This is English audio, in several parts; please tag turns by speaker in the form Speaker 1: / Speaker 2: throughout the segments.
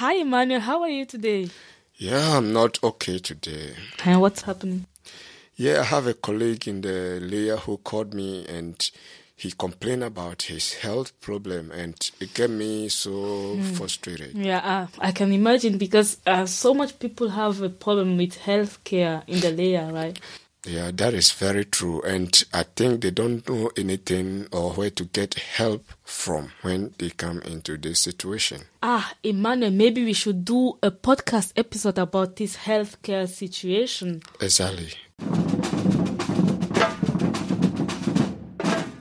Speaker 1: Hi, Emmanuel. How are you today?
Speaker 2: Yeah, I'm not okay today.
Speaker 1: And what's happening?
Speaker 2: Yeah, I have a colleague in the Lager who called me and he complained about his health problem and it got me so mm. frustrated.
Speaker 1: Yeah, uh, I can imagine because uh, so much people have a problem with health care in the Lager, right?
Speaker 2: Yeah, that is very true. And I think they don't know anything or where to get help from when they come into this situation.
Speaker 1: Ah, Emmanuel, maybe we should do a podcast episode about this healthcare situation.
Speaker 2: Exactly.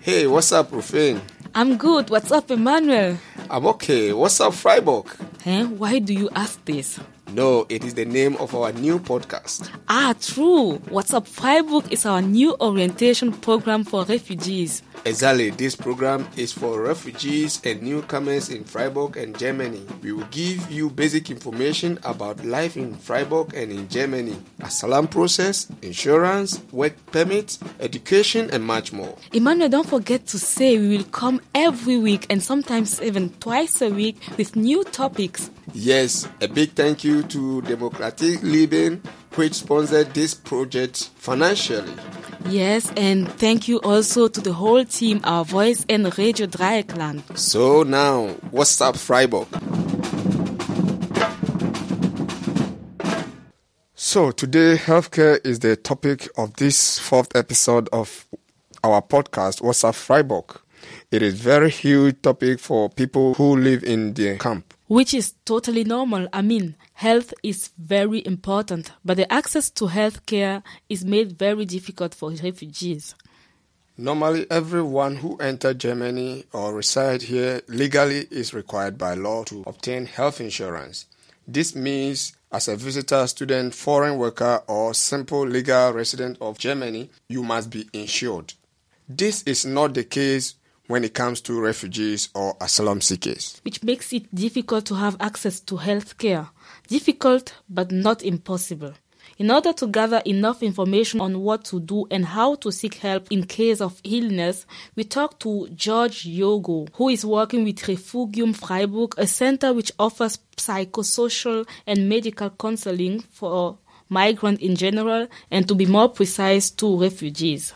Speaker 2: Hey, what's up, Rufin?
Speaker 1: I'm good. What's up, Emmanuel?
Speaker 2: I'm okay. What's up, Freiburg?
Speaker 1: Eh? Why do you ask this?
Speaker 2: No, it is the name of our new podcast.
Speaker 1: Ah, true. What's Up Freiburg is our new orientation program for refugees.
Speaker 2: Exactly. This program is for refugees and newcomers in Freiburg and Germany. We will give you basic information about life in Freiburg and in Germany, asylum process, insurance, work permits, education, and much more.
Speaker 1: Emmanuel, don't forget to say we will come every week and sometimes even twice a week with new topics.
Speaker 2: Yes, a big thank you to Demokratie Leben, which sponsored this project financially.
Speaker 1: Yes, and thank you also to the whole team, our voice and Radio Dreyeckland.
Speaker 2: So now, what's up, Freiburg? So today, healthcare is the topic of this fourth episode of our podcast, What's up, Freiburg? It is very huge topic for people who live in the camp
Speaker 1: which is totally normal. I mean, health is very important, but the access to health care is made very difficult for refugees.
Speaker 2: Normally, everyone who enters Germany or resides here legally is required by law to obtain health insurance. This means as a visitor, student, foreign worker, or simple legal resident of Germany, you must be insured. This is not the case when it comes to refugees or asylum seekers.
Speaker 1: Which makes it difficult to have access to health care. Difficult, but not impossible. In order to gather enough information on what to do and how to seek help in case of illness, we talked to George Yogo, who is working with Refugium Freiburg, a center which offers psychosocial and medical counseling for migrants in general and to be more precise to refugees.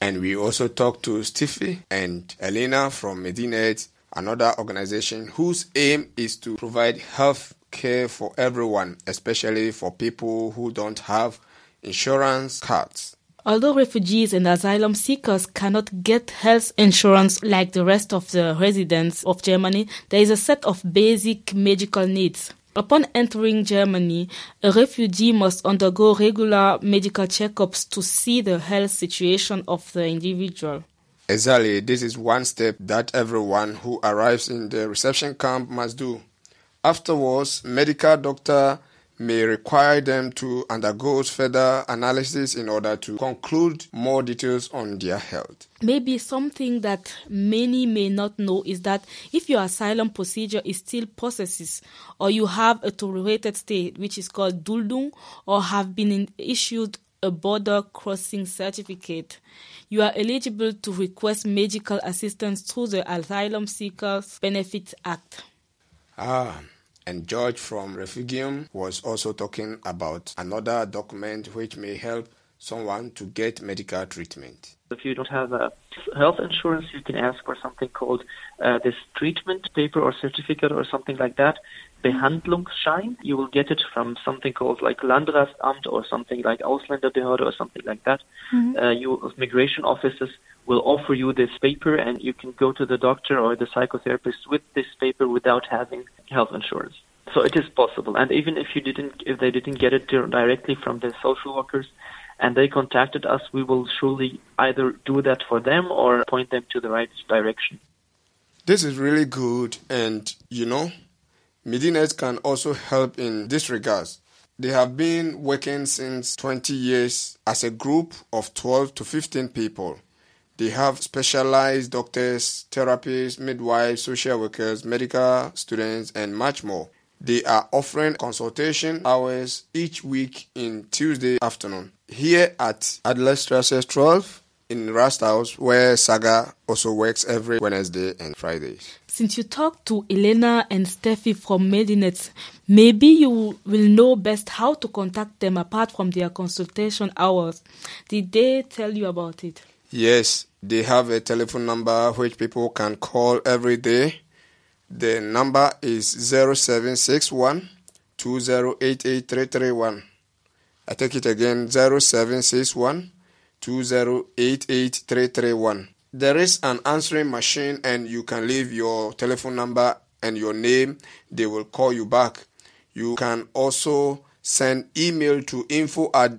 Speaker 2: And we also talked to Steffi and Elena from Medinet, another organization whose aim is to provide health care for everyone, especially for people who don't have insurance cards.
Speaker 1: Although refugees and asylum seekers cannot get health insurance like the rest of the residents of Germany, there is a set of basic medical needs. Upon entering Germany, a refugee must undergo regular medical checkups to see the health situation of the individual.
Speaker 2: Exactly, this is one step that everyone who arrives in the reception camp must do. Afterwards, medical doctor may require them to undergo further analysis in order to conclude more details on their health.
Speaker 1: Maybe something that many may not know is that if your asylum procedure is still processes or you have a tolerated state which is called Duldung or have been issued a border crossing certificate, you are eligible to request medical assistance through the Asylum Seekers Benefits Act.
Speaker 2: Ah, and George from Refugium was also talking about another document which may help someone to get medical treatment.
Speaker 3: If you don't have a health insurance, you can ask for something called uh, this treatment paper or certificate or something like that. Behandlungsschein. You will get it from something called like Landratsamt or something like Ausländerbehörde or something like that. Mm-hmm. Uh, you migration offices will offer you this paper and you can go to the doctor or the psychotherapist with this paper without having health insurance. So it is possible. And even if you didn't, if they didn't get it directly from the social workers, and they contacted us, we will surely either do that for them or point them to the right direction.
Speaker 2: This is really good, and you know, Medinet can also help in this regards. They have been working since 20 years as a group of 12 to 15 people. They have specialized doctors, therapists, midwives, social workers, medical students, and much more. They are offering consultation hours each week in Tuesday afternoon. Here at Adlerstrasse 12 in Rasthaus, where Saga also works every Wednesday and Fridays.
Speaker 1: Since you talked to Elena and Steffi from Medinet, maybe you will know best how to contact them apart from their consultation hours. Did they tell you about it?
Speaker 2: Yes, they have a telephone number which people can call every day. The number is 0761 2088331. I take it again 0761 2088331. There is an answering machine and you can leave your telephone number and your name. They will call you back. You can also send email to info at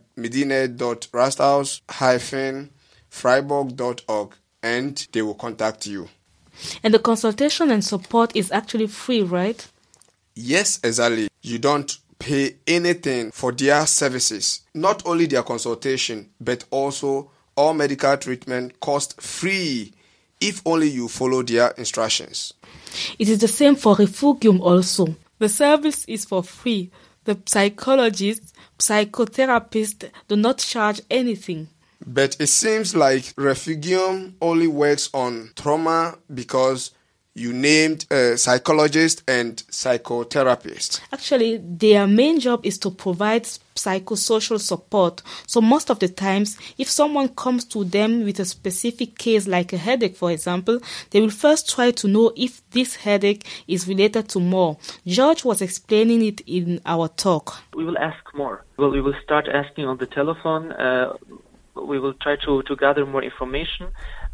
Speaker 2: medinet.rasthouse-freiburg.org and they will contact you.
Speaker 1: And the consultation and support is actually free, right?
Speaker 2: Yes, exactly. You don't pay anything for their services. Not only their consultation, but also all medical treatment cost free if only you follow their instructions.
Speaker 1: It is the same for Refugium also. The service is for free. The psychologists, psychotherapists do not charge anything.
Speaker 2: But it seems like Refugium only works on trauma because you named a psychologist and psychotherapist.
Speaker 1: Actually, their main job is to provide psychosocial support. So, most of the times, if someone comes to them with a specific case, like a headache, for example, they will first try to know if this headache is related to more. George was explaining it in our talk.
Speaker 3: We will ask more. Well, we will start asking on the telephone. Uh, we will try to, to gather more information.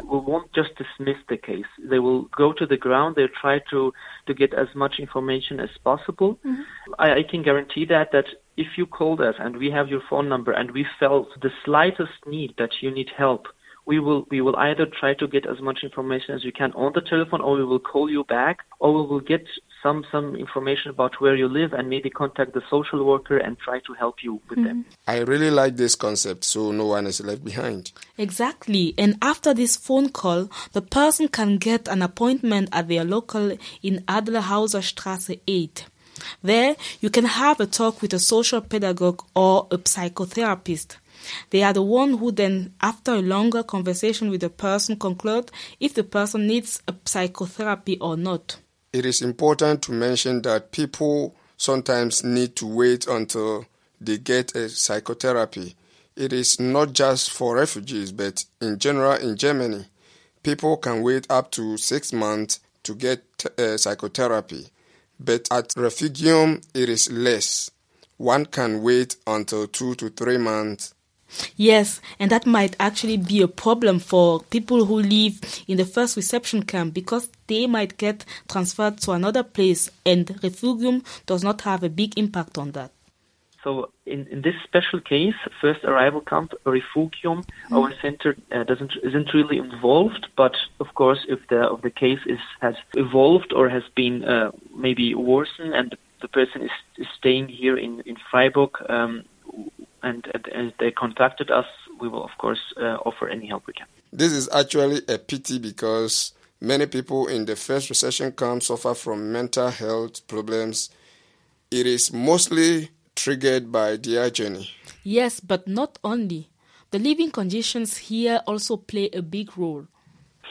Speaker 3: We won't just dismiss the case. They will go to the ground. They'll try to, to get as much information as possible. Mm-hmm. I, I can guarantee that that if you called us and we have your phone number and we felt the slightest need that you need help, we will we will either try to get as much information as we can on the telephone or we will call you back or we will get some some information about where you live and maybe contact the social worker and try to help you with mm-hmm. them.
Speaker 2: I really like this concept so no one is left behind.
Speaker 1: Exactly. And after this phone call, the person can get an appointment at their local in Adelhauser Straße 8. There, you can have a talk with a social pedagogue or a psychotherapist. They are the one who then, after a longer conversation with the person, conclude if the person needs a psychotherapy or not.
Speaker 2: It is important to mention that people sometimes need to wait until they get a psychotherapy. It is not just for refugees, but in general in Germany, people can wait up to six months to get uh, psychotherapy. But at Refugium, it is less. One can wait until two to three months
Speaker 1: Yes, and that might actually be a problem for people who live in the first reception camp because they might get transferred to another place, and refugium does not have a big impact on that.
Speaker 3: So, in, in this special case, first arrival camp, refugium, mm. our center uh, doesn't isn't really involved. But of course, if the if the case is has evolved or has been uh, maybe worsened, and the person is, is staying here in in Freiburg. Um, and as they contacted us, we will of course uh, offer any help we can.
Speaker 2: This is actually a pity because many people in the first reception camp suffer from mental health problems. It is mostly triggered by their journey.
Speaker 1: Yes, but not only. The living conditions here also play a big role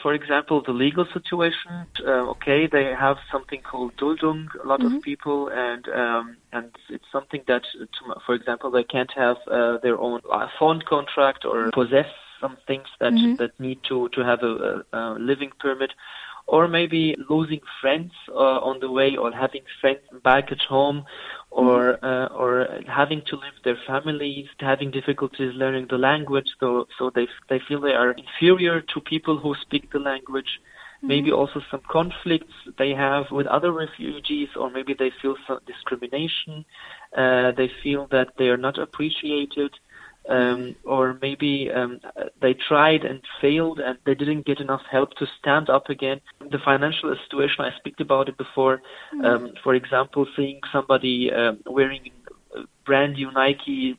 Speaker 3: for example, the legal situation. Uh, okay, they have something called Duldung, a lot mm-hmm. of people, and um, and it's something that, for example, they can't have uh, their own uh, phone contract or possess some things that mm-hmm. that need to to have a, a, a living permit or maybe losing friends uh, on the way or having friends back at home or uh, or having to leave their families, having difficulties learning the language, so so they they feel they are inferior to people who speak the language. Mm-hmm. Maybe also some conflicts they have with other refugees, or maybe they feel some discrimination. Uh, they feel that they are not appreciated um, or maybe um, they tried and failed and they didn't get enough help to stand up again. The financial situation, I speak about it before. Mm-hmm. Um, for example, seeing somebody uh, wearing brand new Nike,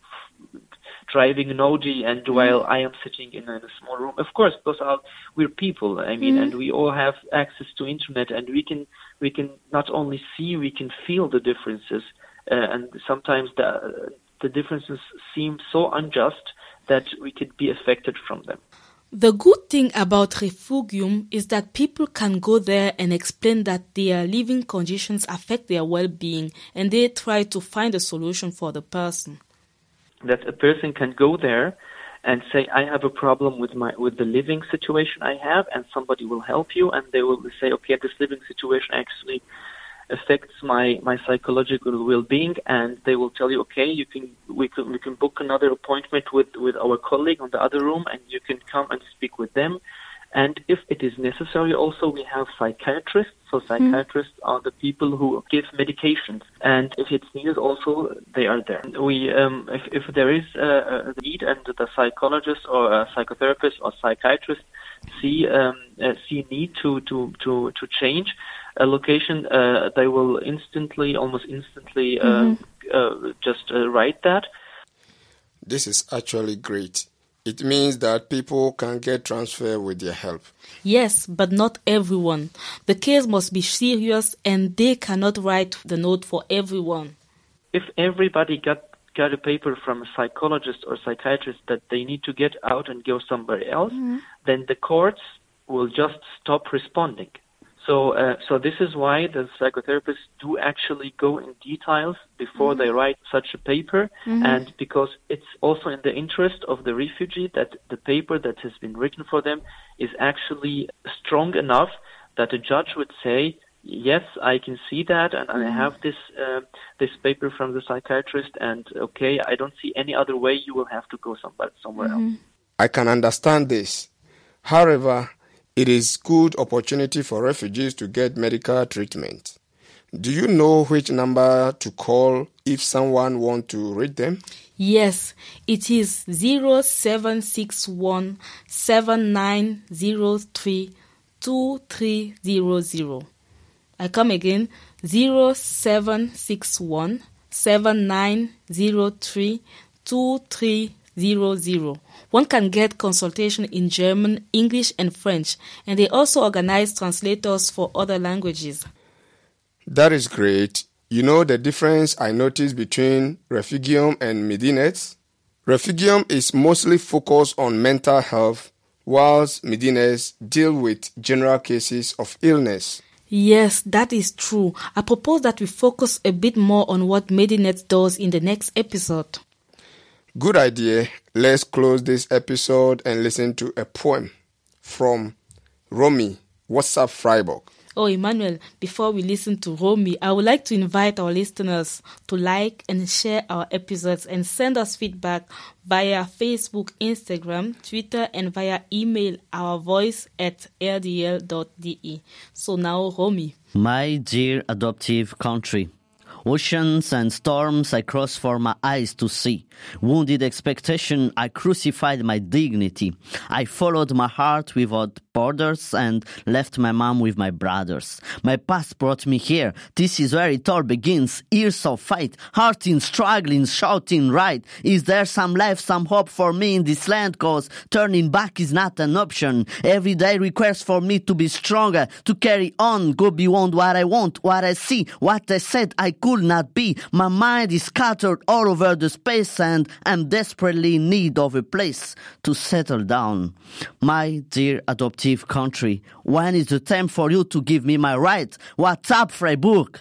Speaker 3: driving an Audi, and mm-hmm. while I am sitting in a, small room. Of course, because we're people. I mean, mm-hmm. and we all have access to internet, and we can we can not only see, we can feel the differences. Uh, and sometimes the the differences seem so unjust that we could be affected from them.
Speaker 1: The good thing about Refugium is that people can go there and explain that their living conditions affect their well being and they try to find a solution for the person.
Speaker 3: That a person can go there and say, I have a problem with my with the living situation I have and somebody will help you and they will say, Okay, this living situation actually affects my my psychological well-being and they will tell you okay you can we can we can book another appointment with with our colleague on the other room and you can come and speak with them. And if it is necessary also we have psychiatrists. So psychiatrists mm. are the people who give medications. And if it's needed also they are there. We um, if, if there is a, a need and the psychologist or a psychotherapist or psychiatrist see um, uh, see need to to to to change location, uh, they will instantly, almost instantly, uh, mm-hmm. Uh, just uh, write that.
Speaker 2: This is actually great. It means that people can get transfer with their help.
Speaker 1: Yes, but not everyone. The case must be serious and they cannot write the note for everyone.
Speaker 3: If everybody got got a paper from a psychologist or psychiatrist that they need to get out and go somewhere else, mm-hmm. then the courts will just stop responding. So, uh, so this is why the psychotherapists do actually go in details before mm-hmm. they write such a paper, mm-hmm. and because it's also in the interest of the refugee that the paper that has been written for them is actually strong enough that a judge would say, yes, I can see that, and, and I have this uh, this paper from the psychiatrist, and okay, I don't see any other way. You will have to go somewhere somewhere mm-hmm. else.
Speaker 2: I can understand this. However, it is good opportunity for refugees to get medical treatment. Do you know which number to call if someone want to read them?
Speaker 1: Yes, it is 0761 7903 2300. I come again 0761 7903 2300. One can get consultation in German, English, and French, and they also organize translators for other languages.
Speaker 2: That is great. You know the difference I noticed between Refugium and Medinet? Refugium is mostly focused on mental health, whilst Medinet deal with general cases of illness.
Speaker 1: Yes, that is true. I propose that we focus a bit more on what Medinet does in the next episode.
Speaker 2: Good idea. Let's close this episode and listen to a poem from Romy, What's up, Freiburg.
Speaker 1: Oh, Emmanuel, before we listen to Romy, I would like to invite our listeners to like and share our episodes and send us feedback via Facebook, Instagram, Twitter, and via email our voice at rdl.de. So now, Romy.
Speaker 4: My dear adoptive country. Oceans and storms I crossed for my eyes to see. Wounded expectation, I crucified my dignity. I followed my heart without borders and left my mom with my brothers. My past brought me here. This is where it all begins. Years of fight, hearting, struggling, shouting right. Is there some life, some hope for me in this land? Cause turning back is not an option. Every day requires for me to be stronger, to carry on, go beyond what I want, what I see, what I said I could not be. My mind is scattered all over the space and I'm desperately in need of a place to settle down. My dear adoptive country, when is the time for you to give me my right? What's up, Freiburg?